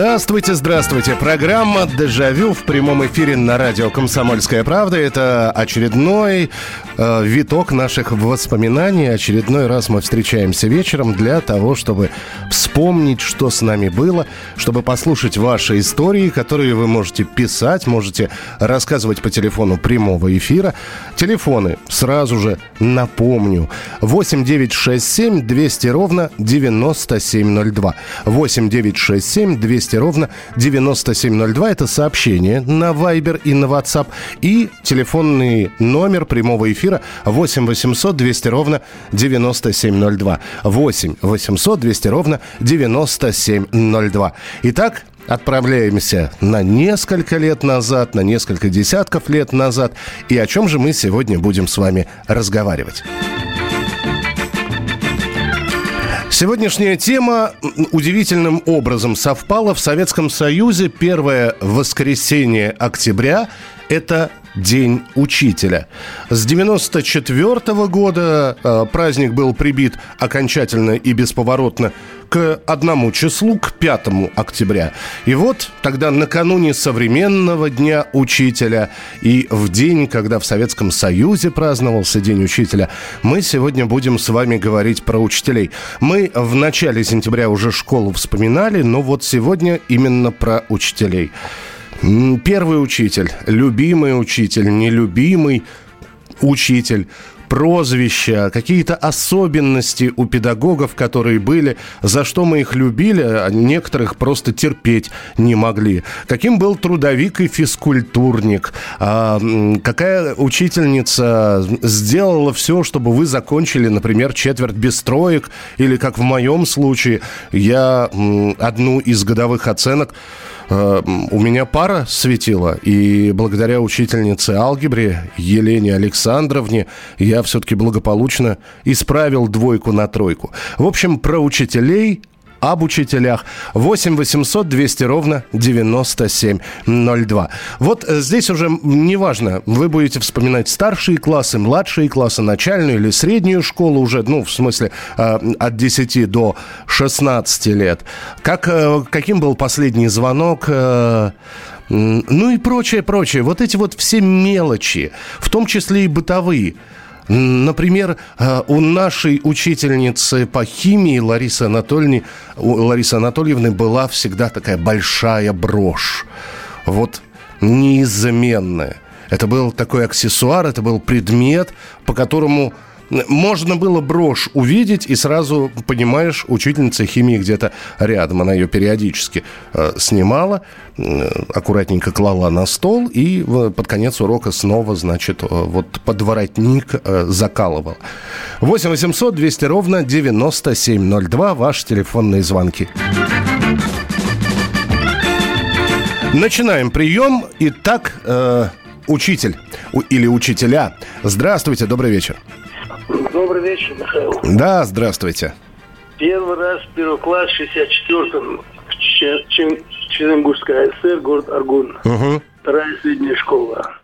Здравствуйте, здравствуйте. Программа «Дежавю» в прямом эфире на радио «Комсомольская правда». Это очередной э, виток наших воспоминаний. Очередной раз мы встречаемся вечером для того, чтобы вспомнить, что с нами было, чтобы послушать ваши истории, которые вы можете писать, можете рассказывать по телефону прямого эфира. Телефоны сразу же напомню. 8 9 6 7 200 ровно 9702. 8 9 6 7 200 ровно 9702. Это сообщение на Viber и на WhatsApp. И телефонный номер прямого эфира 8 800 200 ровно 9702. 8 800 200 ровно 9702. Итак, Отправляемся на несколько лет назад, на несколько десятков лет назад. И о чем же мы сегодня будем с вами разговаривать? Сегодняшняя тема удивительным образом совпала в Советском Союзе. Первое воскресенье октября – это День учителя. С 94 года э, праздник был прибит окончательно и бесповоротно к одному числу, к 5 октября. И вот тогда накануне современного Дня Учителя и в день, когда в Советском Союзе праздновался День Учителя, мы сегодня будем с вами говорить про учителей. Мы в начале сентября уже школу вспоминали, но вот сегодня именно про учителей. Первый учитель, любимый учитель, нелюбимый учитель, прозвища, какие-то особенности у педагогов, которые были, за что мы их любили, а некоторых просто терпеть не могли. Каким был трудовик и физкультурник? А, какая учительница сделала все, чтобы вы закончили, например, четверть без троек? Или, как в моем случае, я одну из годовых оценок у меня пара светила, и благодаря учительнице алгебре Елене Александровне я все-таки благополучно исправил двойку на тройку. В общем, про учителей об учителях. 8 800 200 ровно 9702. Вот э, здесь уже неважно, вы будете вспоминать старшие классы, младшие классы, начальную или среднюю школу уже, ну, в смысле, э, от 10 до 16 лет. Как, э, каким был последний звонок? ну и прочее, прочее. Вот эти вот все мелочи, в том числе и бытовые. Например, э, у нашей учительницы по химии Ларисы Анатольевны, Ларисы Анатольевны была всегда такая большая брошь. Вот неизменная. Это был такой аксессуар, это был предмет, по которому можно было брошь увидеть, и сразу понимаешь, учительница химии где-то рядом. Она ее периодически э, снимала, э, аккуратненько клала на стол, и э, под конец урока снова, значит, э, вот под воротник э, закалывала. 8 800 200 ровно 9702. Ваши телефонные звонки. Начинаем прием. Итак, э, учитель или учителя. Здравствуйте, добрый вечер. Добрый вечер, Михаил. Да, здравствуйте. Первый раз первый класс в 64-м в Че- Че- Черногорская ССР, город Аргун. Мгм. Вторая средняя школа.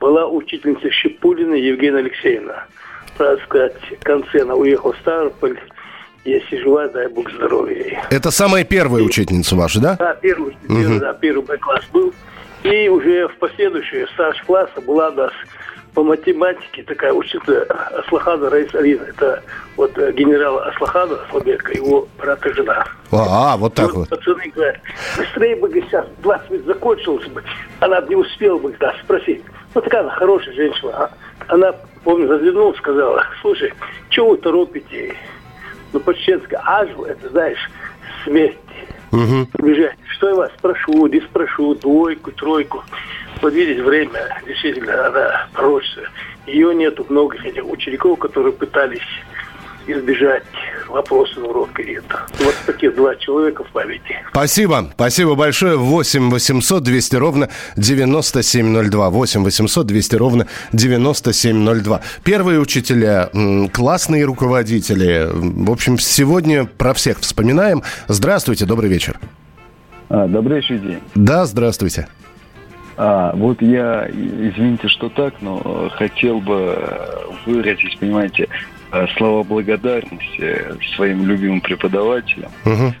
Была учительница Щепулина Евгения Алексеевна. Правда сказать, в конце она уехала в Ставрополь. Если жива, дай бог здоровья ей. Это самая первая учительница ваша, да? Да, первый, первый, да, первый класс был. И уже в последующие старших класса была у нас по математике такая учительница Аслахада Раис Алина. Это вот э, генерал Аслахада Слабека, его брат и жена. А, вот так вот. Пацаны говорят, быстрее бы сейчас 20 минут закончилось бы. Она бы не успела бы да, спросить. Ну, такая она хорошая женщина. А Она, помню, развернулась, сказала, слушай, чего вы торопите? Ну, по-чеченски, ажу, это, знаешь, смерть. Побежать. Что я вас спрошу, не спрошу, двойку, тройку. Вот видите, время, действительно, она пророчится. Ее нету много этих учеников, которые пытались избежать вопросы на уроке это. Вот такие два человека в памяти. Спасибо. Спасибо большое. 8 800 200 ровно 9702. 8 800 200 ровно 9702. Первые учителя, классные руководители. В общем, сегодня про всех вспоминаем. Здравствуйте, добрый вечер. А, добрый день. Да, здравствуйте. А, вот я, извините, что так, но хотел бы выразить, понимаете, слова благодарности своим любимым преподавателям. Угу.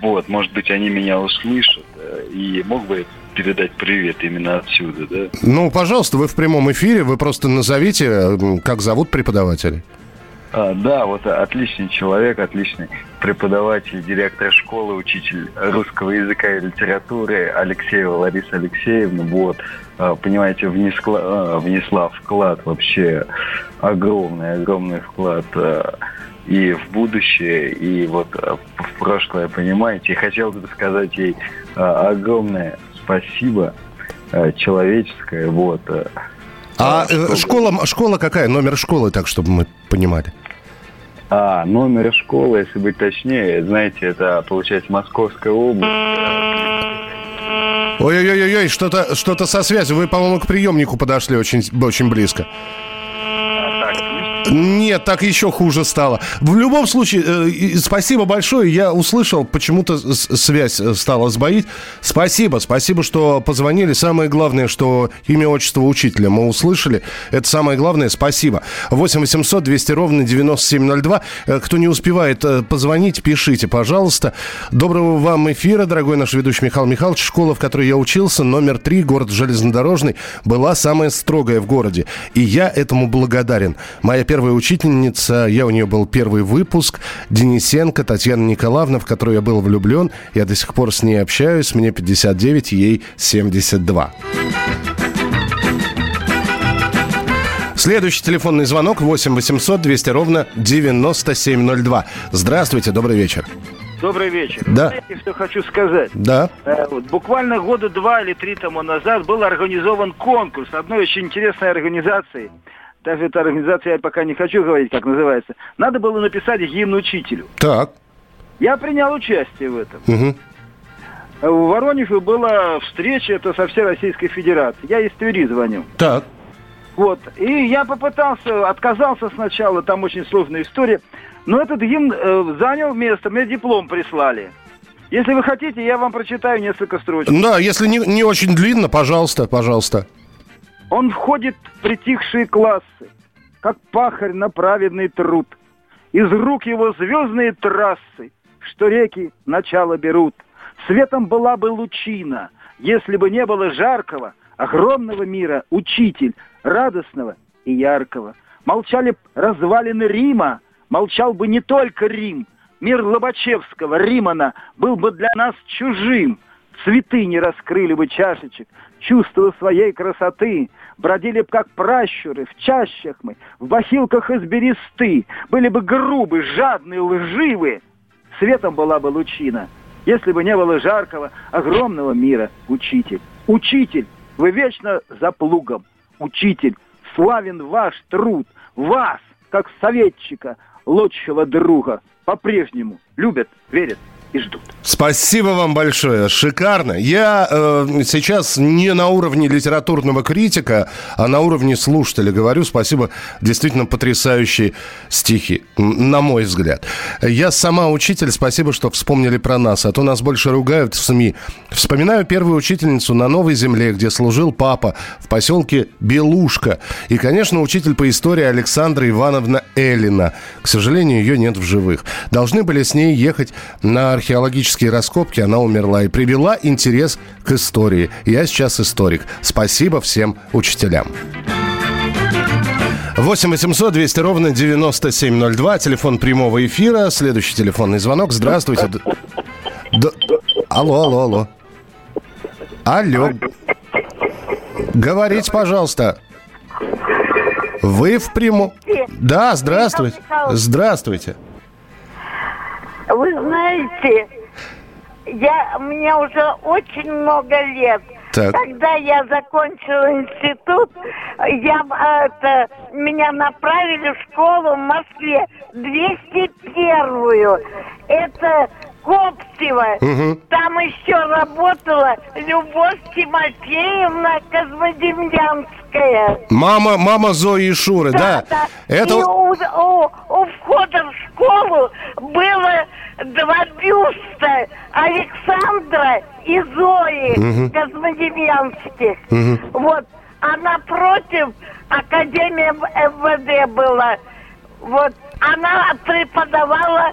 Вот, может быть, они меня услышат и мог бы передать привет именно отсюда, да? Ну, пожалуйста, вы в прямом эфире, вы просто назовите, как зовут преподавателей. А, да, вот отличный человек, отличный преподаватель, директор школы, учитель русского языка и литературы Алексеева Лариса Алексеевна. Вот, а, понимаете, внесла, а, внесла вклад вообще огромный, огромный вклад и в будущее, и вот в прошлое, понимаете. И хотел бы сказать ей огромное спасибо человеческое, вот. А э, школа, школа какая? Номер школы, так, чтобы мы понимали. А, номер школы, если быть точнее, знаете, это получается Московская область. Ой-ой-ой, что-то что со связью. Вы, по-моему, к приемнику подошли очень, очень близко. Нет, так еще хуже стало. В любом случае, э, спасибо большое. Я услышал, почему-то связь э, стала сбоить. Спасибо, спасибо, что позвонили. Самое главное, что имя, отчество учителя мы услышали. Это самое главное. Спасибо. 8 800 200 ровно 9702. Э, кто не успевает позвонить, пишите, пожалуйста. Доброго вам эфира, дорогой наш ведущий Михаил Михайлович. Школа, в которой я учился, номер 3, город Железнодорожный, была самая строгая в городе. И я этому благодарен. Моя первая учительница, я у нее был первый выпуск, Денисенко Татьяна Николаевна, в которую я был влюблен. Я до сих пор с ней общаюсь, мне 59, ей 72. Следующий телефонный звонок 8 800 200 ровно 9702. Здравствуйте, добрый вечер. Добрый вечер. Да. Знаете, что хочу сказать? Да. Э, вот, буквально года два или три тому назад был организован конкурс одной очень интересной организации – даже эта организация, я пока не хочу говорить, как называется, надо было написать гимн учителю. Так. Я принял участие в этом. Угу. В Воронеже была встреча, это со всей Российской Федерации. Я из Твери звоню. Так. Вот. И я попытался, отказался сначала, там очень сложная история. Но этот гимн э, занял место, мне диплом прислали. Если вы хотите, я вам прочитаю несколько строчек. Да, если не, не очень длинно, пожалуйста, пожалуйста. Он входит в притихшие классы, как пахарь на праведный труд. Из рук его звездные трассы, что реки начало берут. Светом была бы лучина, если бы не было жаркого, огромного мира, учитель, радостного и яркого. Молчали развалины Рима, молчал бы не только Рим. Мир Лобачевского, Римана, был бы для нас чужим. Цветы не раскрыли бы чашечек, чувства своей красоты, бродили бы как пращуры, в чащах мы, в бахилках из бересты, были бы грубы, жадные, лживы, светом была бы лучина, если бы не было жаркого, огромного мира, учитель. Учитель, вы вечно за плугом. Учитель, славен ваш труд, вас, как советчика, лучшего друга, по-прежнему любят, верят и ждут. Спасибо вам большое, шикарно. Я э, сейчас не на уровне литературного критика, а на уровне слушателя говорю. Спасибо, действительно потрясающие стихи, на мой взгляд. Я сама учитель, спасибо, что вспомнили про нас, а то нас больше ругают в СМИ. Вспоминаю первую учительницу на Новой Земле, где служил папа в поселке Белушка. И, конечно, учитель по истории Александра Ивановна Элина. К сожалению, ее нет в живых. Должны были с ней ехать на археологический археологические раскопки она умерла и привела интерес к истории. Я сейчас историк. Спасибо всем учителям. 8 800 200 ровно 9702. Телефон прямого эфира. Следующий телефонный звонок. Здравствуйте. Д... Алло, алло, алло. Алло. Говорите, пожалуйста. Вы в прямом... Да, здравствуйте. Здравствуйте. Вы знаете, я, мне уже очень много лет, Так. Когда я закончила институт, я, это, меня направили в школу в Москве, 201-ю. Это Коптева. Угу. Там еще работала Любовь Тимофеевна Козмодемьянская. Мама, мама Зои и Шуры, да? Да, да. Это... И у, у, у входа в школу было два бюста Александра и Зои угу. Козмодемьянских. Угу. Вот. А напротив Академия МВД была. Вот. Она преподавала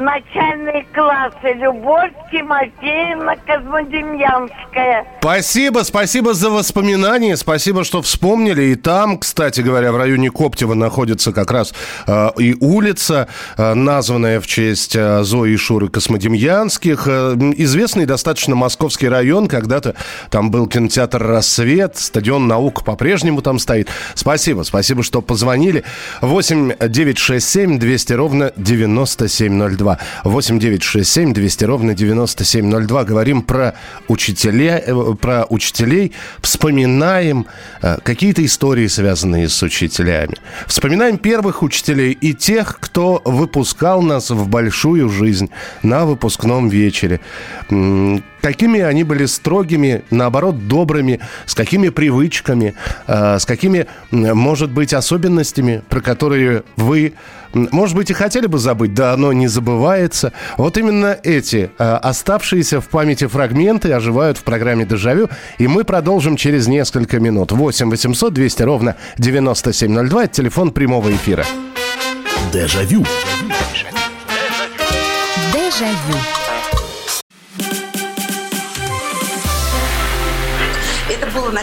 начальные классы. Любовь Тимофеевна Козмодемьянская. Спасибо, спасибо за воспоминания, спасибо, что вспомнили. И там, кстати говоря, в районе Коптева находится как раз э, и улица, э, названная в честь э, Зои и Шуры Космодемьянских. Э, известный достаточно московский район. Когда-то там был кинотеатр «Рассвет», стадион наук по-прежнему там стоит. Спасибо, спасибо, что позвонили. 8 967 200 ровно 9702. 9702. 8 9 6 7 200 ровно 9702. Говорим про учителя, э, про учителей. Вспоминаем э, какие-то истории, связанные с учителями. Вспоминаем первых учителей и тех, кто выпускал нас в большую жизнь на выпускном вечере какими они были строгими, наоборот, добрыми, с какими привычками, э, с какими, может быть, особенностями, про которые вы, может быть, и хотели бы забыть, да оно не забывается. Вот именно эти э, оставшиеся в памяти фрагменты оживают в программе «Дежавю», и мы продолжим через несколько минут. 8 800 200 ровно 9702, это телефон прямого эфира. Дежавю. Дежавю. было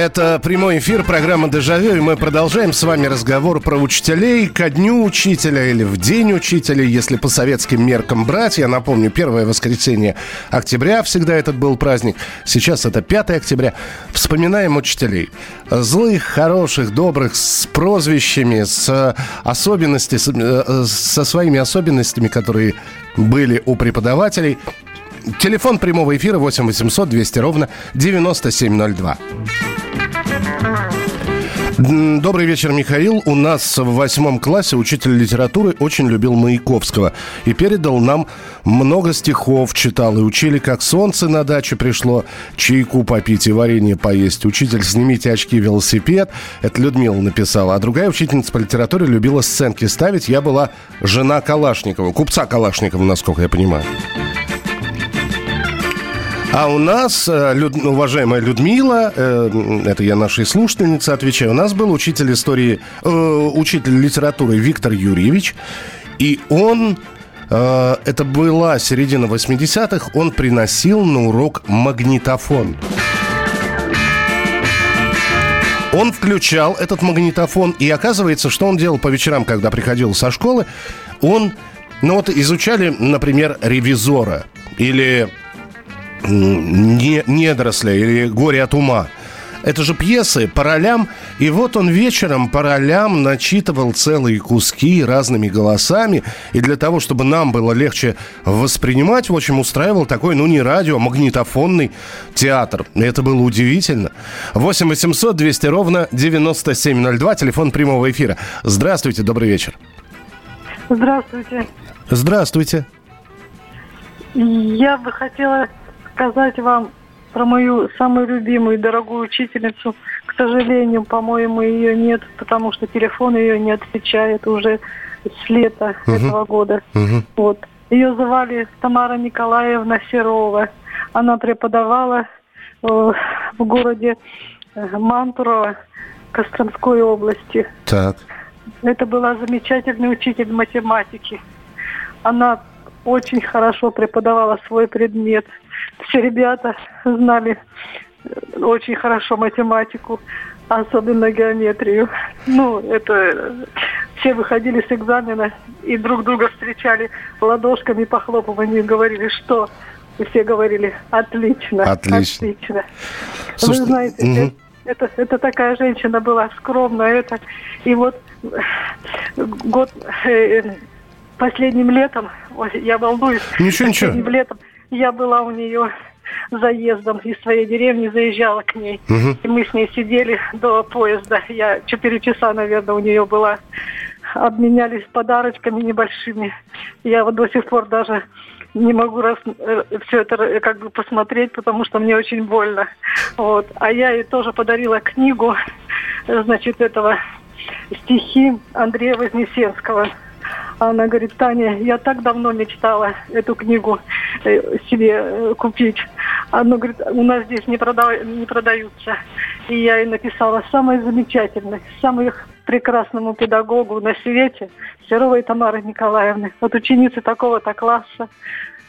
Это прямой эфир программы «Дежавю», и мы продолжаем с вами разговор про учителей ко дню учителя или в день учителя, если по советским меркам брать. Я напомню, первое воскресенье октября всегда этот был праздник. Сейчас это 5 октября. Вспоминаем учителей. Злых, хороших, добрых, с прозвищами, с особенностями, э, со своими особенностями, которые были у преподавателей. Телефон прямого эфира 8 800 200 ровно 9702. Добрый вечер, Михаил. У нас в восьмом классе учитель литературы очень любил Маяковского и передал нам много стихов, читал и учили, как солнце на даче пришло, чайку попить и варенье поесть. Учитель, снимите очки, велосипед. Это Людмила написала. А другая учительница по литературе любила сценки ставить. Я была жена Калашникова, купца Калашникова, насколько я понимаю. А у нас, э, люд, уважаемая Людмила, э, это я нашей слушательнице отвечаю, у нас был учитель истории, э, учитель литературы Виктор Юрьевич, и он, это была середина 80-х, он приносил на урок магнитофон. Он включал этот магнитофон, и оказывается, что он делал по вечерам, когда приходил со школы, он, ну вот изучали, например, ревизора или не, недоросля или горе от ума. Это же пьесы по ролям. И вот он вечером по ролям начитывал целые куски разными голосами. И для того, чтобы нам было легче воспринимать, в общем, устраивал такой, ну, не радио, а магнитофонный театр. И это было удивительно. 8 800 200 ровно 9702, телефон прямого эфира. Здравствуйте, добрый вечер. Здравствуйте. Здравствуйте. Я бы хотела сказать вам про мою самую любимую и дорогую учительницу. К сожалению, по-моему, ее нет, потому что телефон ее не отвечает уже с лета uh-huh. этого года. Uh-huh. Вот. Ее звали Тамара Николаевна Серова. Она преподавала э, в городе э, Мантурово Костромской области. Так. Это была замечательный учитель математики. Она очень хорошо преподавала свой предмет. Все ребята знали э, очень хорошо математику, особенно геометрию. Ну, это э, все выходили с экзамена и друг друга встречали ладошками, похлопыванием, говорили, что и все говорили, отлично, Отлично. отлично. Слушайте, Вы знаете, мгм. это, это такая женщина была скромная, это и вот год э, последним летом, ой, я волнуюсь, Ничего, ничего. последним летом я была у нее заездом из своей деревни, заезжала к ней. Мгм. И мы с ней сидели до поезда. Я четыре часа, наверное, у нее была. Обменялись подарочками небольшими. Я вот до сих пор даже не могу раз, все это э, как бы посмотреть, потому что мне очень больно. Вот. А я ей тоже подарила книгу, э, значит, этого стихи Андрея Вознесенского. Она говорит, Таня, я так давно мечтала эту книгу э, себе э, купить. Она говорит, у нас здесь не, прода- не продаются. И я ей написала самой замечательной, самой прекрасному педагогу на свете, Серовой Тамары Николаевны. Вот ученицы такого-то класса,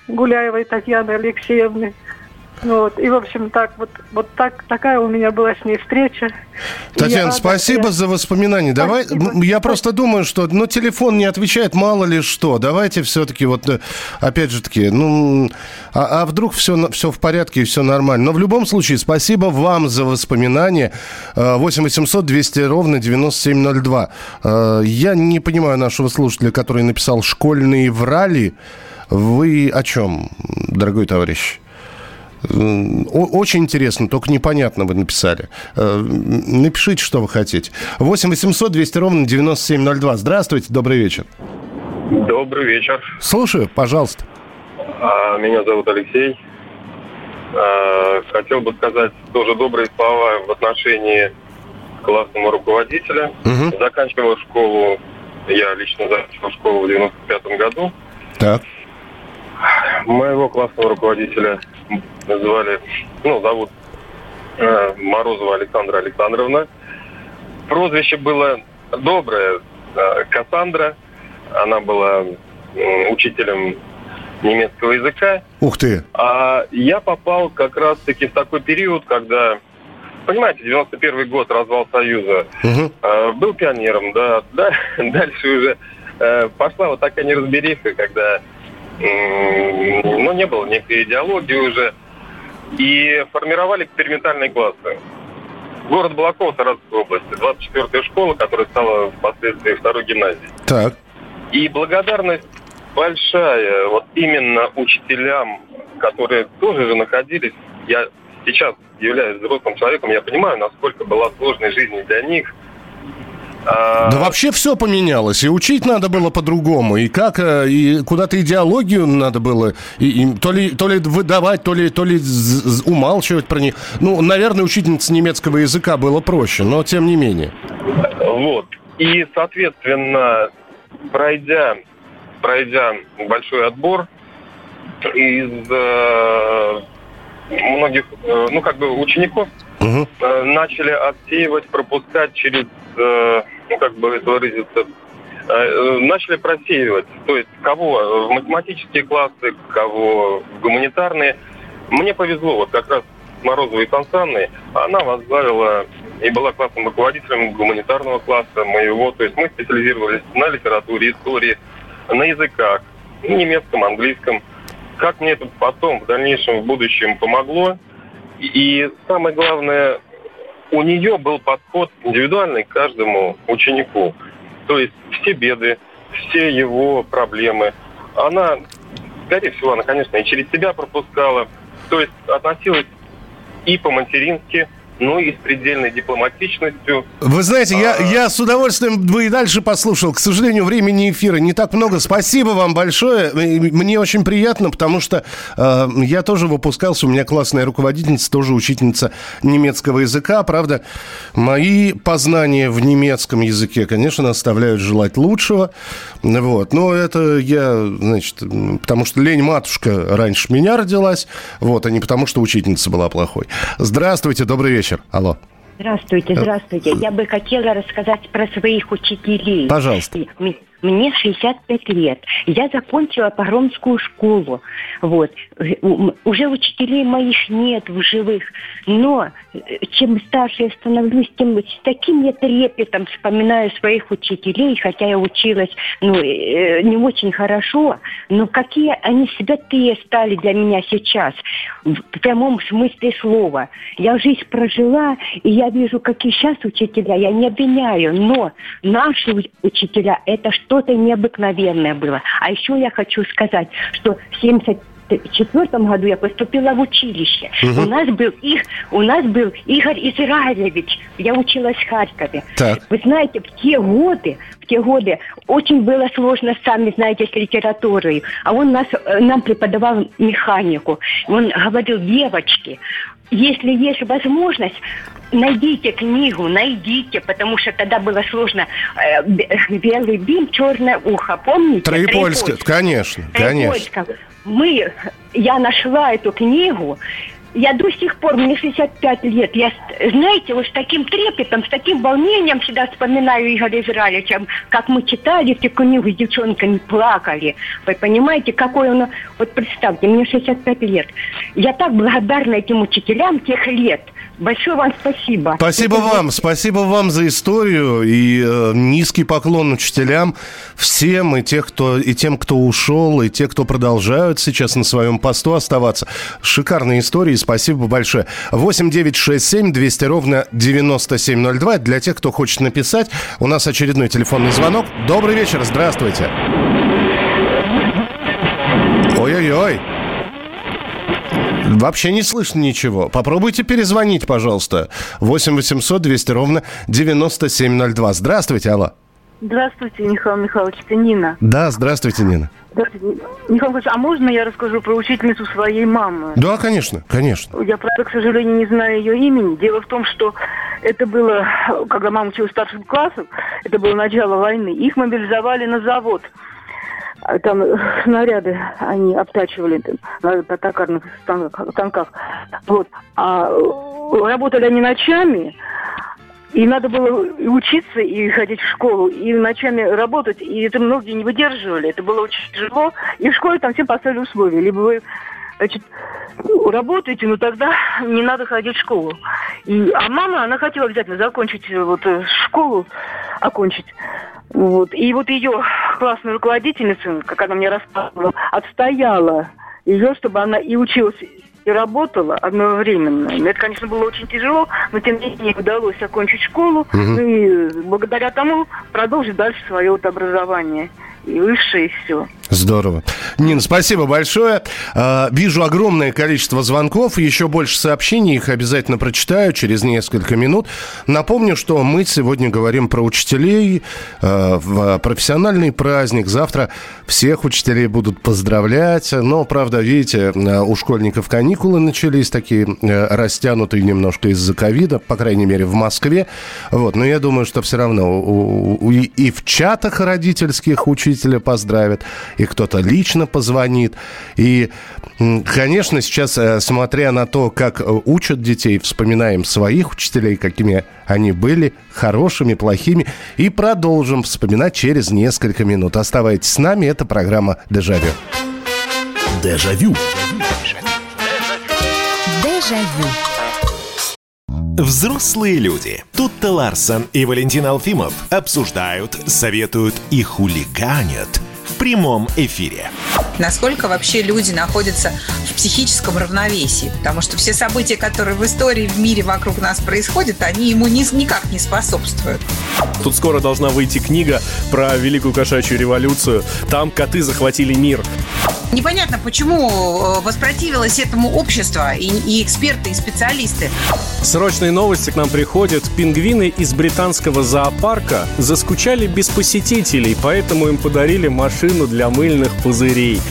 Гуляевой Татьяны Алексеевны. Вот. И, в общем, так вот, вот так, такая у меня была с ней встреча. Я Татьяна, рада, спасибо я- за воспоминания. Давай, Спасибо. я просто думаю, что, ну, телефон не отвечает, мало ли что. Давайте все-таки вот, э, опять же таки, ну, а, а вдруг все, все в порядке и все нормально. Но в любом случае, спасибо вам за воспоминания. Э, 8 800 200 ровно 9702. Э, Я не понимаю нашего слушателя, который написал «школьные врали». Вы о чем, дорогой товарищ? Очень интересно, только непонятно вы написали. Э, Напишите, что вы хотите. 8 800 200 ровно 9702. Здравствуйте, добрый вечер. Добрый вечер. Слушаю, пожалуйста. А, Меня зовут Алексей. А, Хотел бы сказать тоже добрые слова в отношении классного руководителя. Мгм. Заканчивал школу, я лично заканчивал школу в 95 году. Так. Моего классного руководителя звали, ну, зовут э, Морозова Александра Александровна. Прозвище было доброе, э, Кассандра. Она была м, учителем немецкого языка. Ух ты. А я попал как раз-таки в такой период, когда, понимаете, 91 год, развал Союза. Мгм. Э, был пионером, да. да дальше уже э, пошла вот такая неразбериха, когда ну, не было никакой идеологии уже. И формировали экспериментальные классы. Город Балакова, Саратовской области, 24-я школа, которая стала впоследствии второй гимназией. Так. И благодарность большая вот именно учителям, которые тоже же находились. Я сейчас являюсь взрослым человеком, я понимаю, насколько была сложной жизнь для них. Да вообще все поменялось. И учить надо было по-другому. И как, э, и куда-то идеологию надо было и, и то, ли, то ли выдавать, то ли, то ли умалчивать про них. Ну, наверное, учительница немецкого языка было проще, но тем не менее. Вот. И, соответственно, пройдя, пройдя большой отбор из э, многих, э, ну, как бы учеников, Э, начали отсеивать, пропускать через, э, ну, как бы это выразиться, э, начали просеивать. То есть кого в математические классы, кого в гуманитарные. Мне повезло, вот как раз Морозовой Констанной, она возглавила и была классным руководителем гуманитарного класса моего. То есть мы специализировались на литературе, истории, на языках, немецком, английском. Как мне это потом, в дальнейшем, в будущем помогло. И самое главное, у нее был подход индивидуальный к каждому ученику. То есть все беды, все его проблемы. Она, скорее всего, она, конечно, и через себя пропускала. То есть относилась и по-матерински, ну и с предельной дипломатичностью. Вы знаете, я, А. я с удовольствием бы и дальше послушал. К сожалению, времени эфира не так много. Спасибо вам большое. Мне очень приятно, потому что э, я тоже выпускался. У меня классная руководительница, тоже учительница немецкого языка. Правда, мои познания в немецком языке, конечно, оставляют желать лучшего. Вот. Но это я, значит, потому что лень матушка раньше меня родилась, вот, а не потому что учительница была плохой. Здравствуйте, добрый вечер. Алло. Здравствуйте, здравствуйте. Я бы хотела рассказать про своих учителей. Пожалуйста. Мне 65 лет. Я закончила погромскую школу. Вот. У- Уже учителей моих нет в живых. Но э, чем старше я становлюсь, тем с таким я трепетом вспоминаю своих учителей, хотя я училась ну, э, не очень хорошо, но какие они святые стали для меня сейчас, в прямом смысле слова. Я жизнь прожила, и я вижу, какие сейчас учителя, я не обвиняю, но наши учителя, это что-то необыкновенное было. А еще я хочу сказать, что в 70 четвертом году я поступила в училище. Мгм. У нас был их, у нас был Игорь Израилевич. Я училась в Харькове. Так. Вы знаете, в те годы, в те годы очень было сложно, сами знаете, с литературой. А он нас, э, нам преподавал механику. Он говорил, девочки, если есть возможность, найдите книгу, найдите, потому что тогда было сложно. э, белый бим, черное ухо, помните? Троепольская, конечно, конечно. Мы, я нашла эту книгу, я до сих пор, мне 65 лет, я, знаете, вот с таким трепетом, с таким волнением всегда вспоминаю Игоря Израилевича, как мы читали эту книгу с девчонками, плакали. Вы понимаете, какой он, вот представьте, мне 65 лет. Я так благодарна этим учителям тех лет. Большое вам спасибо. Спасибо Это вам, спасибо вам за историю и э, низкий поклон учителям всем и тех, кто и тем, кто ушел, и те, кто продолжают сейчас на своем посту оставаться. Шикарные истории, спасибо большое. 8 9 6 7 200 ровно 9702. Для тех, кто хочет написать, у нас очередной телефонный звонок. Добрый вечер, здравствуйте. Ой-ой-ой. Вообще не слышно ничего. Попробуйте перезвонить, пожалуйста. 8 800 200 ровно 9702. Здравствуйте, алло. Здравствуйте, Михаил Михайлович, это Нина. Да, здравствуйте, Нина. Здравствуйте. Михаил Михайлович, а можно я расскажу про учительницу своей мамы? Да, конечно, конечно. Я, правда, к сожалению, не знаю ее имени. Дело в том, что это было, когда мама училась в старших классах, это было начало войны. Их мобилизовали на завод. А Там э, снаряды они обтачивали на, на токарных станках. Вот. А э, работали они ночами, и надо было и учиться, и ходить в школу, и ночами работать. И это многие не выдерживали. Это было очень тяжело. И в школе там всем поставили условия. Либо вы значит, работаете, но тогда не надо ходить в школу. И, а мама, она хотела обязательно закончить э, вот э, школу, окончить. Вот. И вот ее классная руководительница, как она мне рассказывала, отстояла ее, чтобы она и училась, и работала одновременно. Это, конечно, было очень тяжело, но тем не менее удалось окончить школу, ну и благодаря тому продолжить дальше свое вот образование. И высшее, и все. Здорово. Нина, спасибо большое. А, Вижу огромное количество звонков, еще больше сообщений, их обязательно прочитаю через несколько минут. Напомню, что мы сегодня говорим про учителей э, в профессиональный праздник. Завтра всех учителей будут поздравлять. Но, правда, видите, э, у школьников каникулы начались такие растянутые немножко из-за ковида, по крайней мере, в Москве. Вот. Но я думаю, что все равно и и в чатах родительских учителя поздравят, и кто-то лично позвонит. И, конечно, сейчас, э, смотря на то, как э, учат детей, вспоминаем своих учителей, какими они были, хорошими, плохими, и продолжим вспоминать через несколько минут. Оставайтесь с нами, это программа «Дежавю». Дежавю. Дежавю. Взрослые люди. Тут-то Ларсон и Валентин Алфимов обсуждают, советуют и хулиганят в прямом эфире. Насколько вообще люди находятся в психическом равновесии? Потому что все события, которые в истории, в мире вокруг нас происходят, они ему ни- никак не способствуют. Тут скоро должна выйти книга про Великую кошачью революцию. Там коты захватили мир. Непонятно, почему э, воспротивилось этому общество и, и эксперты, и специалисты. Срочные новости к нам приходят. Пингвины из британского зоопарка заскучали без посетителей, поэтому им подарили машину для мыльных пузырей.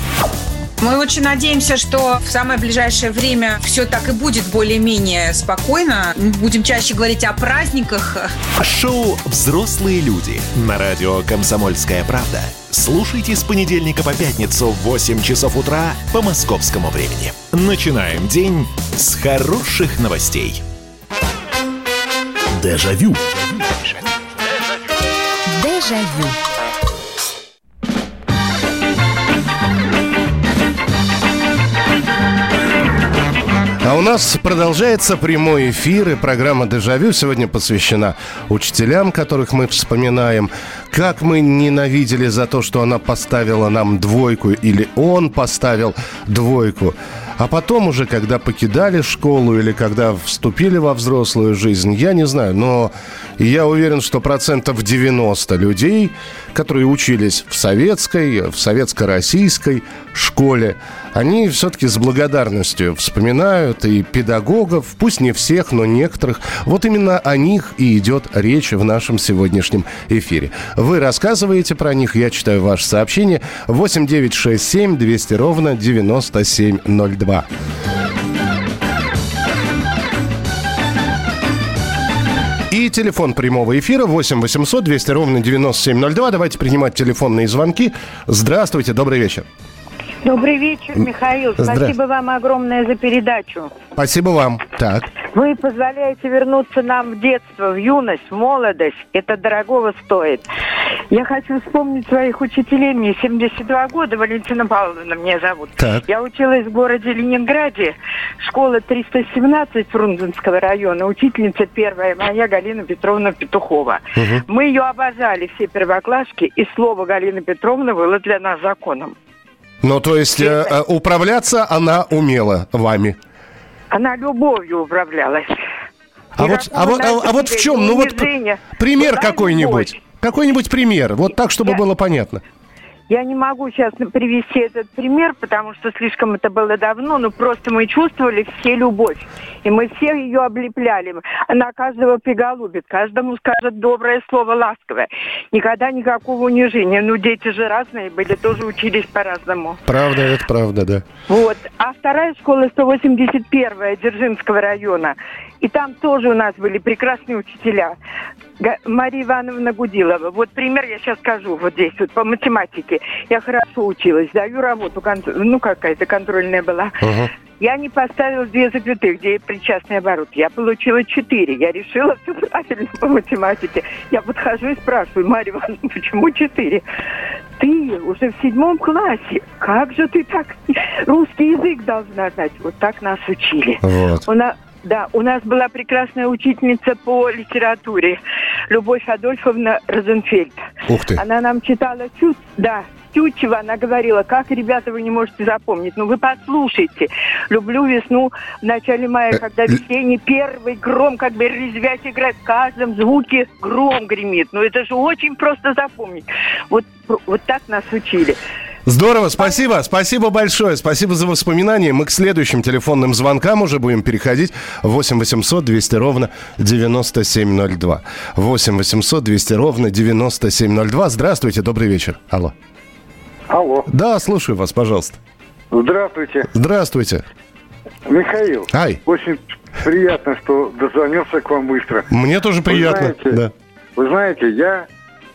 Мы очень надеемся, что в самое ближайшее время все так и будет более-менее спокойно. Мы будем чаще говорить о праздниках. Шоу «Взрослые люди» на радио «Комсомольская правда». Слушайте с понедельника по пятницу в 8 часов утра по московскому времени. Начинаем день с хороших новостей. Дежавю. Дежавю. А у нас продолжается прямой эфир, и программа «Дежавю» сегодня посвящена учителям, которых мы вспоминаем. Как мы ненавидели за то, что она поставила нам двойку, или он поставил двойку. А потом уже, когда покидали школу или когда вступили во взрослую жизнь, я не знаю, но я уверен, что процентов 90 людей, которые учились в советской, в советско-российской школе, они все-таки с благодарностью вспоминают и педагогов, пусть не всех, но некоторых. Вот именно о них и идет речь в нашем сегодняшнем эфире. Вы рассказываете про них, я читаю ваше сообщение. 8 9 6 7 200 ровно 9702. Телефон прямого эфира 8 800 200 ровно 9702. Давайте принимать телефонные звонки. Здравствуйте, добрый вечер. Добрый вечер, Михаил. Здра- Спасибо вам огромное за передачу. Спасибо вам. Так. Вы позволяете вернуться нам в детство, в юность, в молодость. Это дорогого стоит. Я хочу вспомнить своих учителей. Мне 72 года, Валентина Павловна меня зовут. Так. Я училась в городе Ленинграде, школа 317 Фрунзенского района. Учительница первая моя Галина Петровна Петухова. Мы ее обожали, все первоклассники, и слово Галины Петровны было для нас законом. Ну, то есть э, э, управляться она умела вами. Она любовью управлялась. А вот, а, вот, а, а вот в чем? Ну вот пример какой-нибудь. Какой-нибудь пример. Вот так, чтобы было понятно. Я не могу сейчас привести этот пример, потому что слишком это было давно, но просто мы чувствовали все любовь. И мы все ее облепляли. Она каждого приголубит, каждому скажет доброе слово ласковое. Никогда никакого унижения. Ну, дети же разные были, тоже учились по-разному. Правда, это правда, да. Вот. А вторая школа 181 Дзержинского района. И там тоже у нас были прекрасные учителя. Мария Ивановна Гудилова. Вот пример я сейчас скажу вот здесь, вот по математике. Я хорошо училась, даю работу, ну какая-то контрольная была. Я не поставила две запятых, где причастный оборот. Я получила четыре. Я решила все правильно по математике. Я подхожу и спрашиваю, Марья Ивановна, почему четыре? Ты уже в седьмом классе. Как же ты так русский язык должна знать? Вот так нас учили. Вот. У нас, да, у нас была прекрасная учительница по литературе, Любовь Адольфовна Розенфельд. Ух ты. Она нам читала чуть, да, Тютчева, она говорила, как, ребята, вы не можете запомнить. Ну, вы послушайте. Люблю весну в начале мая, когда весенний первый гром, как бы резвясь играет. В каждом звуке гром гремит. Ну, это же очень просто запомнить. Вот, вот так нас учили. Здорово, спасибо, спасибо большое, спасибо за воспоминания. Мы к следующим телефонным звонкам уже будем переходить. 8 800 200 ровно 9702. 8 800 200 ровно 9702. Здравствуйте, добрый вечер. Алло. Алло. Да, слушаю вас, пожалуйста. Здравствуйте, Здравствуйте. Михаил. Ай. Очень приятно, что дозвонился к вам быстро. Мне тоже приятно. Вы знаете, да. вы знаете, я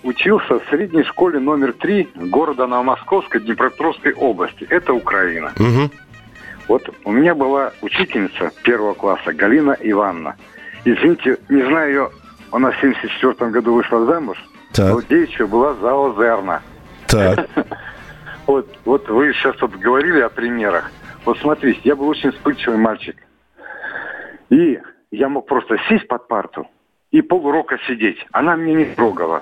учился в средней школе номер три города Новомосковской Днепропетровской области. Это Украина. Мгм. Вот у меня была учительница первого класса Галина Ивановна. Извините, не знаю ее, она в 74 году вышла замуж, Так. но девичья была заозерна. Так. Вот, вот вы сейчас вот говорили о примерах. Вот смотрите, я был очень вспыльчивый мальчик. И я мог просто сесть под парту и полурока сидеть. Она меня не трогала.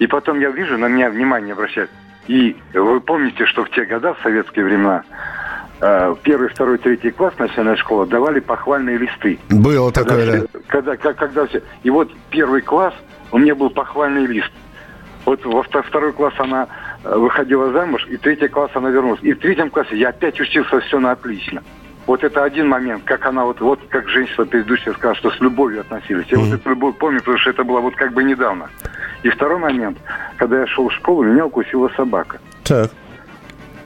И потом я вижу, на меня внимание обращает. И вы помните, что в те года, в советские времена, э, первый, второй, третий класс начальная школа давали похвальные листы. Было Когда такое, все- да. когда, как- когда все. И вот первый класс, у меня был похвальный лист. Вот во вто- второй класс она э, выходила замуж, и третий класс она вернулась. И в третьем классе я опять учился все на отлично. Вот это один момент, как она вот, вот как женщина предыдущая сказала, что с любовью относились. Я вот эту любовь помню, потому что это было вот как бы недавно. И второй момент, когда я шел в школу, меня укусила собака. Так.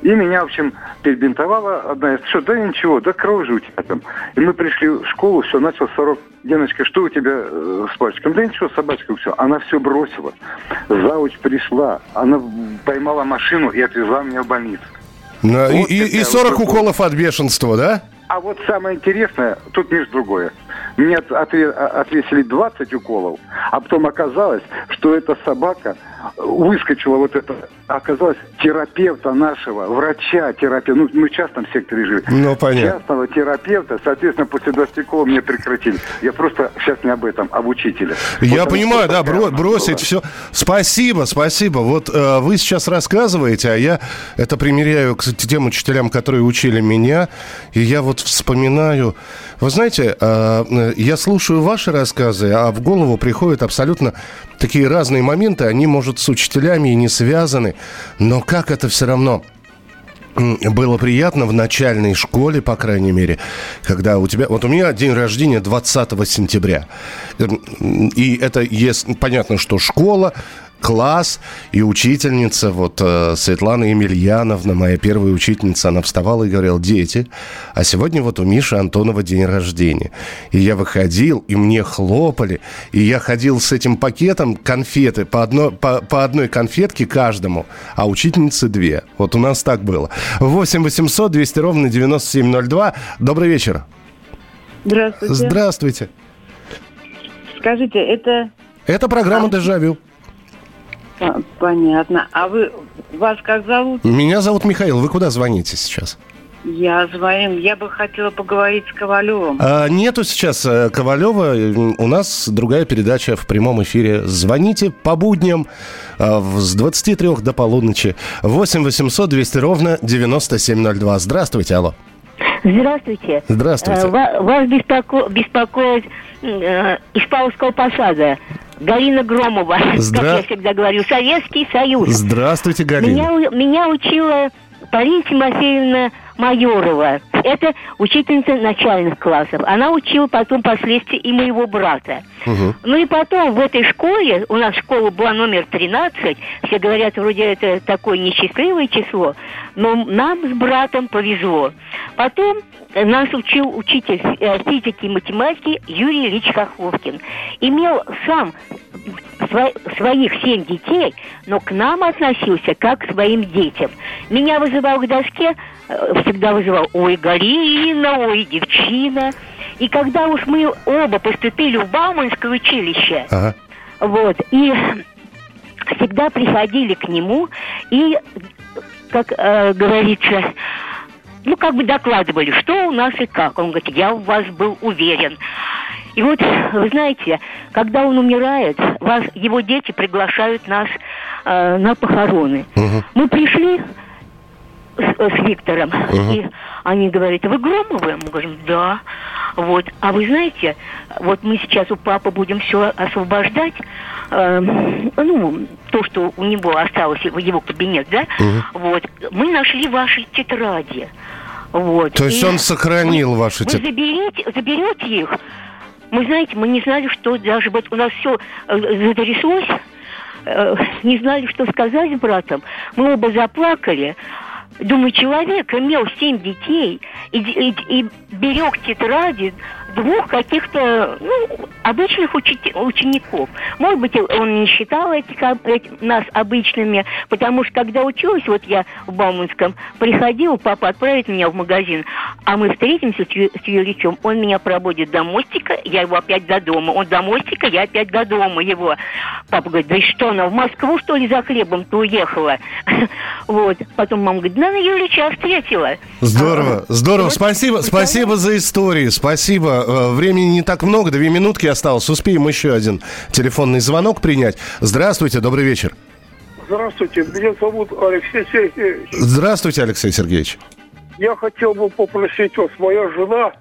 И меня, в общем, перебинтовала одна из... Что, да ничего, да кровь же у тебя там. И мы пришли в школу, все, начал сорок. Деночка, что у тебя э, с пальчиком? Да ничего, собачка, все. Она все бросила. Зауч пришла, она поймала машину и отвезла меня в больницу. Ну, и- Вот и, и какая 40 вот уколов от бешенства, да? А вот самое интересное, тут между другое. Мне а- отвесили 20 уколов, а потом оказалось, что эта собака выскочила вот это, оказалось терапевта нашего, врача терапевта, ну мы в частном секторе живем. Ну, понятно. Частного терапевта, соответственно, после 20 уколов мне прекратили. Я просто сейчас не об этом, об учителе. Я Вот понимаю, да, бро- бросить была. все. Спасибо, спасибо. Вот э, вы сейчас рассказываете, а я это примеряю к тем учителям, которые учили меня, и я вот вспоминаю. Вы знаете, э, э, я слушаю ваши рассказы, а в голову приходят абсолютно такие разные моменты. Они, может, с учителями и не связаны, но как это все равно было приятно в начальной школе, по крайней мере, когда у тебя... Вот у меня день рождения 20 сентября. И это есть... Понятно, что школа, класс и учительница, вот э, Светлана Емельяновна, моя первая учительница, она вставала и говорила, дети, а сегодня вот у Миши Антонова день рождения. И я выходил, и мне хлопали, и я ходил с этим пакетом конфеты, по, одно, по, по одной конфетке каждому, а учительницы две. Вот у нас так было. 8 800 200 ровно 9702. Добрый вечер. Здравствуйте. Здравствуйте. Скажите, это Это программа «Дежавю». А, понятно. А вы вас как зовут? Меня зовут Михаил. Вы куда звоните сейчас? Я звоню. Я бы хотела поговорить с Ковалевым. А, нету сейчас э, Ковалева. У нас другая передача в прямом эфире. Звоните по будням в- с 23 до полуночи. 8 800 200 ровно 9702. Здравствуйте, алло. Здравствуйте. Здравствуйте. Э, ва- Вас беспоко- беспокоит э, из Павловского посада Галина Громова. Здра- Как я всегда говорю, Советский Союз. Здравствуйте, Галина. Меня, меня учила Полина Тимофеевна Майорова. Это учительница начальных классов. Она учила потом впоследствии и моего брата. Мгм. Ну и потом в этой школе, у нас школа была номер 13, все говорят, вроде это такое несчастливое число, но нам с братом повезло. Потом нас учил учитель э, физики и математики Юрий Ильич Хохловкин. Имел сам сво- своих семь детей, но к нам относился как к своим детям. Меня вызывал к доске, э, всегда вызывал, ой, Галина, ой, девчина. И когда уж мы оба поступили в Бауманское училище, Ага. вот, и всегда приходили к нему и, как э, говорится, ну, как бы докладывали, что у нас и как. Он говорит, я в вас был уверен. И вот, вы знаете, когда он умирает, вас, его дети приглашают нас э, на похороны. Мы пришли с, с Виктором, Мгм. и они говорят, вы Громовы? Мы говорим, да. Вот. А вы знаете, вот мы сейчас у папы будем все освобождать, э, ну, то, что у него осталось, его, его кабинет, да? Вот. Мы нашли ваши тетради. Вот. То есть И он сохранил ваши вы заберете, заберете их. Мы, знаете, мы не знали, что даже вот у нас все затряслось, э, не знали, что сказать братом. Мы оба заплакали. Думаю, человек имел семь детей и, и- и берег тетради двух каких-то ну, обычных учи- учеников. Может быть, он не считал этих, эти- нас обычными, потому что когда училась, вот я в Бауманском, приходил, папа отправит меня в магазин, а мы встретимся с, Ю- с Юричем, он меня проводит до мостика, я его опять до дома, он до мостика, я опять до дома его. Папа говорит, да и что она, в Москву, что ли, за хлебом-то уехала? Вот. Потом мама говорит, да, на Юрича встретила. Здорово, здорово. Спасибо, спасибо за истории. Спасибо. Э, Времени не так много, две минутки осталось. Успеем еще один телефонный звонок принять. Здравствуйте, добрый вечер. Здравствуйте, меня зовут Алексей Сергеевич. Здравствуйте, Алексей Сергеевич. Я хотел бы попросить вас, моя жена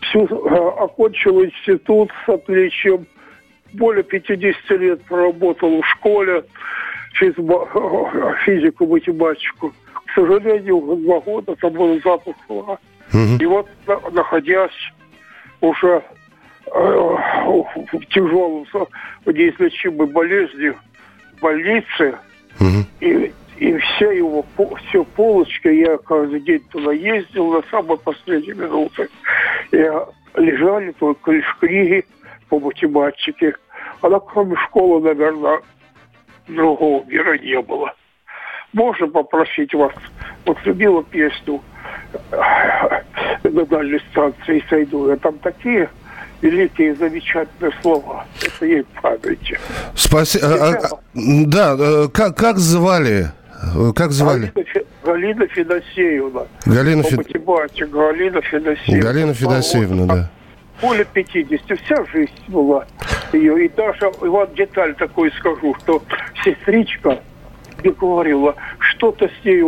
всю, э, окончила институт с отличием, более 50 лет проработала в школе, физма- э, физику, математику. К сожалению, два года там был запуск. была. И вот, на- находясь уже э, в тяжелом, неизлечимой болезни в больнице, и, и вся его, все полочка, я каждый день туда ездил на самые последние минуты. Я, лежали только лишь книги по математике. Она кроме школы, наверное, другого мира не было. Можно попросить вас, вот любила песню э, на дальней станции сойду. Я там такие великие замечательные слова. Это ей памяти. Спасибо. Да, э, как, как звали? Э, Как звали? Галина, Фе- Галина Федосеевна. Галина По Фе- математике Галина Федосеевна. Галина Федосеевна, да. Более 50. Вся жизнь была ее. И даже вот деталь такую скажу, что сестричка мне говорила, что-то с ней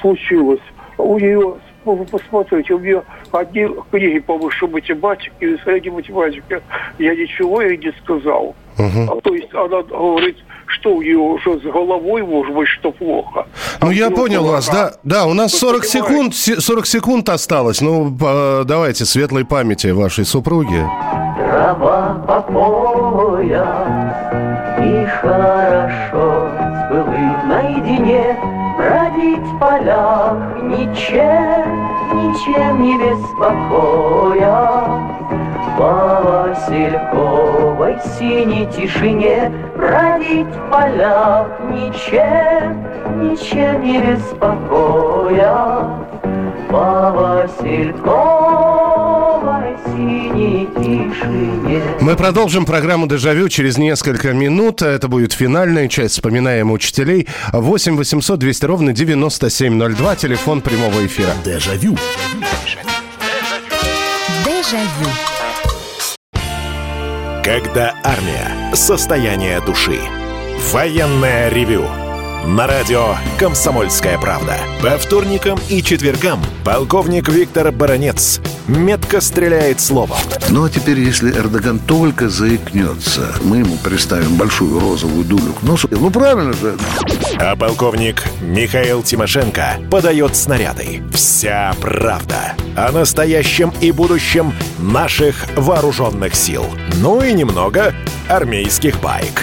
случилось. У нее, вы посмотрите, у нее одни книги по высшей математике и средней математике. Я ничего ей не сказал. А то есть она говорит, что у нее уже с головой, может быть, что плохо. Ну, я понял вас, да. Да, у нас 40 секунд, се- 40 секунд осталось. Ну, по- давайте, светлой памяти вашей супруги. Трава покоя И хорошо былым наедине Бродить в полях ничем, ничем не беспокоя По Васильковой синей тишине Бродить в полях ничем, ничем не беспокоя По Васильковой Мы продолжим программу «Дежавю» через несколько минут. Это будет финальная часть «Вспоминаем учителей». 8 800 200 ровно 9702, телефон прямого эфира. Дежавю. Дежавю. Когда армия. Состояние души. Военное ревю. На радио «Комсомольская правда». По вторникам и четвергам полковник Виктор Баранец метко стреляет словом. Ну а теперь, если Эрдоган только заикнется, мы ему приставим большую розовую дулю к носу. Ну правильно же. А полковник Михаил Тимошенко подает снаряды. Вся правда о настоящем и будущем наших вооруженных сил. Ну и немного армейских байк.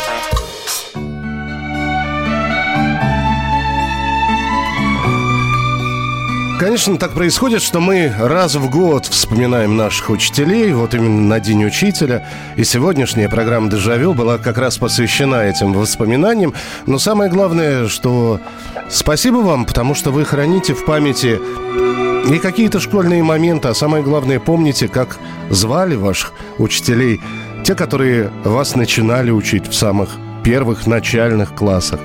Конечно, так происходит, что мы раз в год вспоминаем наших учителей, вот именно на День учителя. И сегодняшняя программа «Дежавю» была как раз посвящена этим воспоминаниям. Но самое главное, что спасибо вам, потому что вы храните в памяти и какие-то школьные моменты, а самое главное, помните, как звали ваших учителей, те, которые вас начинали учить в самых первых начальных классах.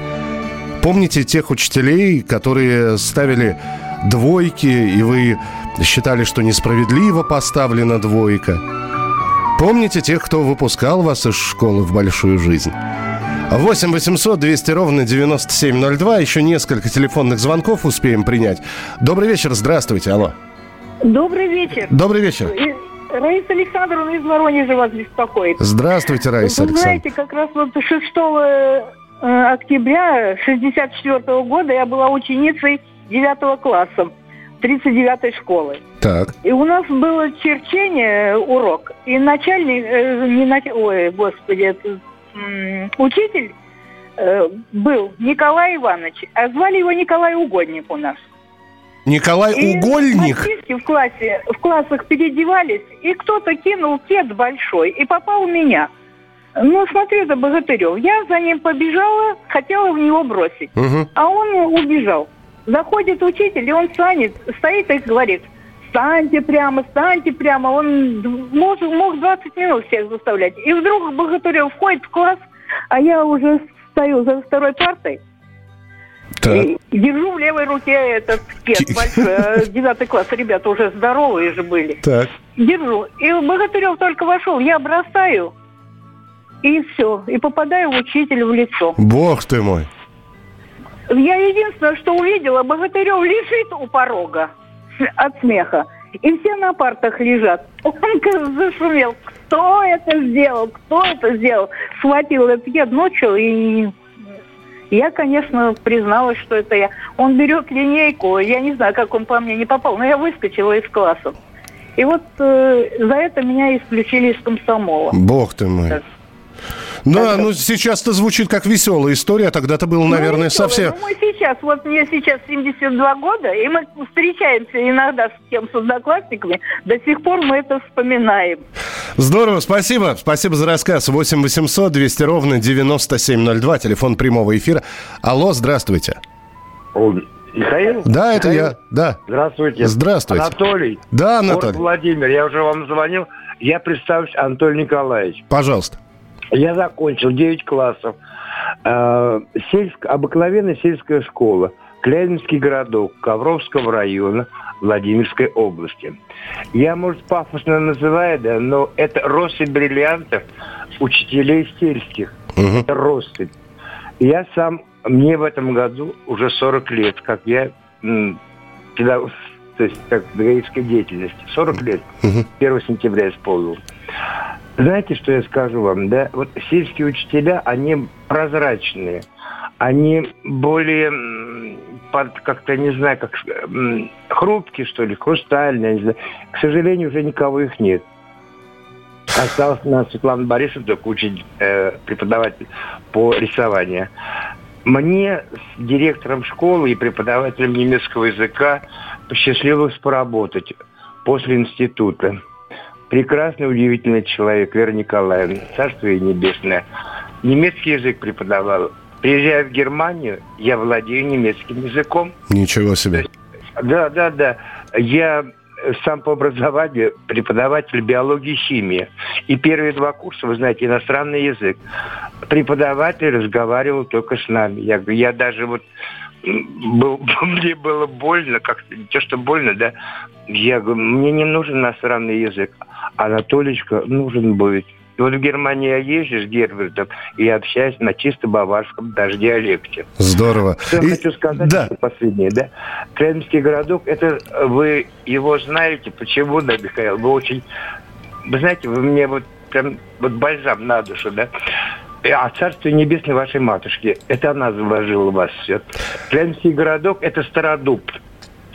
Помните тех учителей, которые ставили двойки, и вы считали, что несправедливо поставлена двойка. Помните тех, кто выпускал вас из школы в большую жизнь. 8 800 200 ровно 9702. Еще несколько телефонных звонков успеем принять. Добрый вечер, здравствуйте, алло. Добрый вечер. Добрый вечер. И- Раиса Александровна из Воронежа вас беспокоит. Здравствуйте, Раиса Вы знаете, как раз вот 6 э, октября 64 года я была ученицей 9 класса 39 школы. Так. И у нас было черчение э, урок. И начальник, э, не нач- ой, господи, это, м, учитель э, был Николай Иванович, а звали его Николай Угодник у нас. Николай И Угольник. мальчишки в классе, в классах переодевались, и кто-то кинул кет большой, и попал в меня. Ну, смотри, это Богатырев. Я за ним побежала, хотела в него бросить. Мгм. А он убежал. Заходит учитель, и он станет, стоит и говорит, встаньте прямо, встаньте прямо. Он мог, мог 20 минут всех заставлять. И вдруг Богатырев входит в класс, а я уже стою за второй партой. И держу в левой руке этот кет большой, э, девятый класс. Ребята уже здоровые же были. Так. Держу. И Богатырев только вошел, я бросаю, и все. И попадаю в учителя в лицо. Бог ты мой. Я единственное, что увидела, Богатырев лежит у порога от смеха. И все на партах лежат. Он как зашумел. Кто это сделал? Кто это сделал? Схватил этот кет ночью и... Я, конечно, призналась, что это я. Он берет линейку, я не знаю, как он по мне не попал, но я выскочила из класса. И вот э, за это меня исключили из комсомола. Бог ты мой. Да, ну сейчас-то звучит как веселая история, а тогда-то было, наверное, веселый. совсем... Ну, мы сейчас, вот мне сейчас 72 года, и мы встречаемся иногда с тем, с одноклассниками, до сих пор мы это вспоминаем. Здорово, спасибо. Спасибо за рассказ. 8 800 200 ровно 9702, телефон прямого эфира. Алло, здравствуйте. Михаил? Да, это Михаил? я, да. Здравствуйте. Здравствуйте. Анатолий. Да, Город Анатолий. Владимир, я уже вам звонил. Я представлюсь, Анатолий Николаевич. Пожалуйста. Я закончил 9 классов. Э, сельск- обыкновенная сельская школа. Клязьминский городок Ковровского района Владимирской области. Я, может, пафосно называю, да, но это россыпь бриллиантов учителей сельских. Это россыпь. Я сам, мне в этом году уже 40 лет, как я педагог, то есть как педагогической деятельности. 40 лет. 1 сентября исполнил. Знаете, что я скажу вам, да? Вот сельские учителя, они прозрачные. Они более как-то, не знаю, как хрупкие, что ли, хрустальные, не знаю. К сожалению, уже никого их нет. Осталось у нас Светлана Борисовна только учить э, преподаватель по рисованию. Мне с директором школы и преподавателем немецкого языка посчастливилось поработать после института. Прекрасный, удивительный человек, Вера Николаевна, царство ей небесное. Немецкий язык преподавал. Приезжая в Германию, я владею немецким языком. Ничего себе. Да, да, да. Я э, сам по образованию преподаватель биологии и химии. И первые два курса, вы знаете, иностранный язык. Преподаватель разговаривал только с нами. Я, я даже вот был, мне было больно, как-то не то, что больно, да. Я говорю, мне не нужен иностранный язык. Анатоличка нужен будет. И вот в Германии я езжу с Гербертом и общаюсь на чисто баварском даже диалекте. Здорово. Что я хочу сказать, да. последнее, да? Клязьминский городок, это вы его знаете, почему, да, Михаил? Вы очень, вы знаете, вы мне вот прям вот бальзам на душу, да? И, А царство небесное вашей матушки, это она заложила вас все. Клязьминский городок – это Стародуб,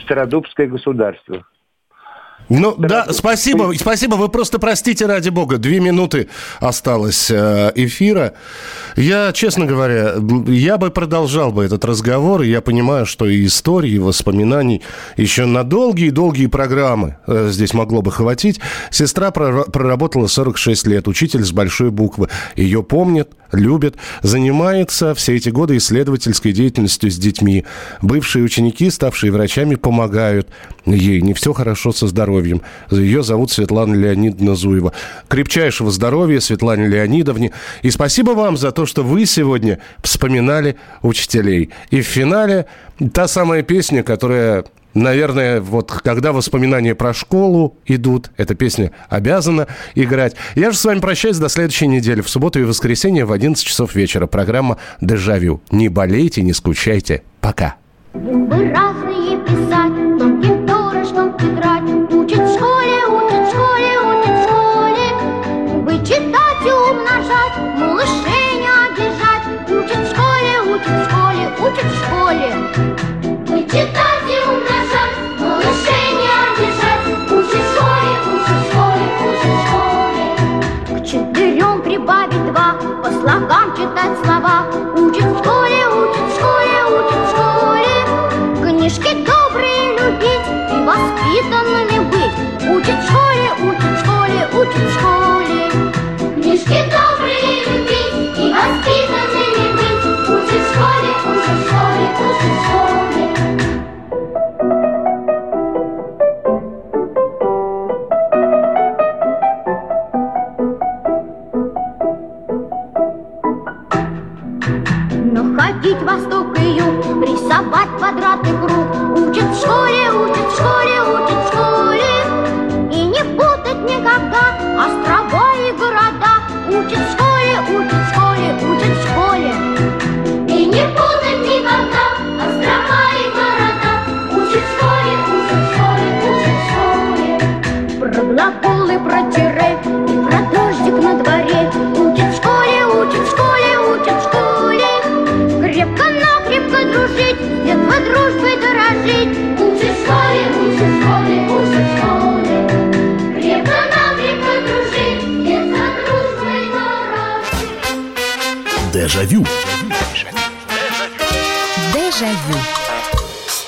Стародубское государство. Ну да, спасибо, спасибо. Вы просто простите ради бога. Две минуты осталось э, эфира. Я, честно говоря, я бы продолжал бы этот разговор. Я понимаю, что и истории, и воспоминаний еще на долгие-долгие программы э, здесь могло бы хватить. Сестра прора- проработала 46 лет, учитель с большой буквы. Ее помнят, любят, занимается все эти годы исследовательской деятельностью с детьми. Бывшие ученики, ставшие врачами, помогают ей. Не все хорошо со здоровьем. Ее зовут Светлана Леонидовна Зуева. Крепчайшего здоровья Светлане Леонидовне. И спасибо вам за то, что вы сегодня вспоминали учителей. И в финале та самая песня, которая Наверное, вот когда воспоминания про школу идут, эта песня обязана играть. Я же с вами прощаюсь до следующей недели. В субботу и воскресенье в 11 часов вечера. Программа «Дежавю». Не болейте, не скучайте. Пока. Буквы разные прибавить два, по слогам читать слова. Учат в школе, учат в школе, учат в школе. Книжки добрые любить и воспитанными быть. Учат в школе, учат в школе, учат в школе. Книжки добрые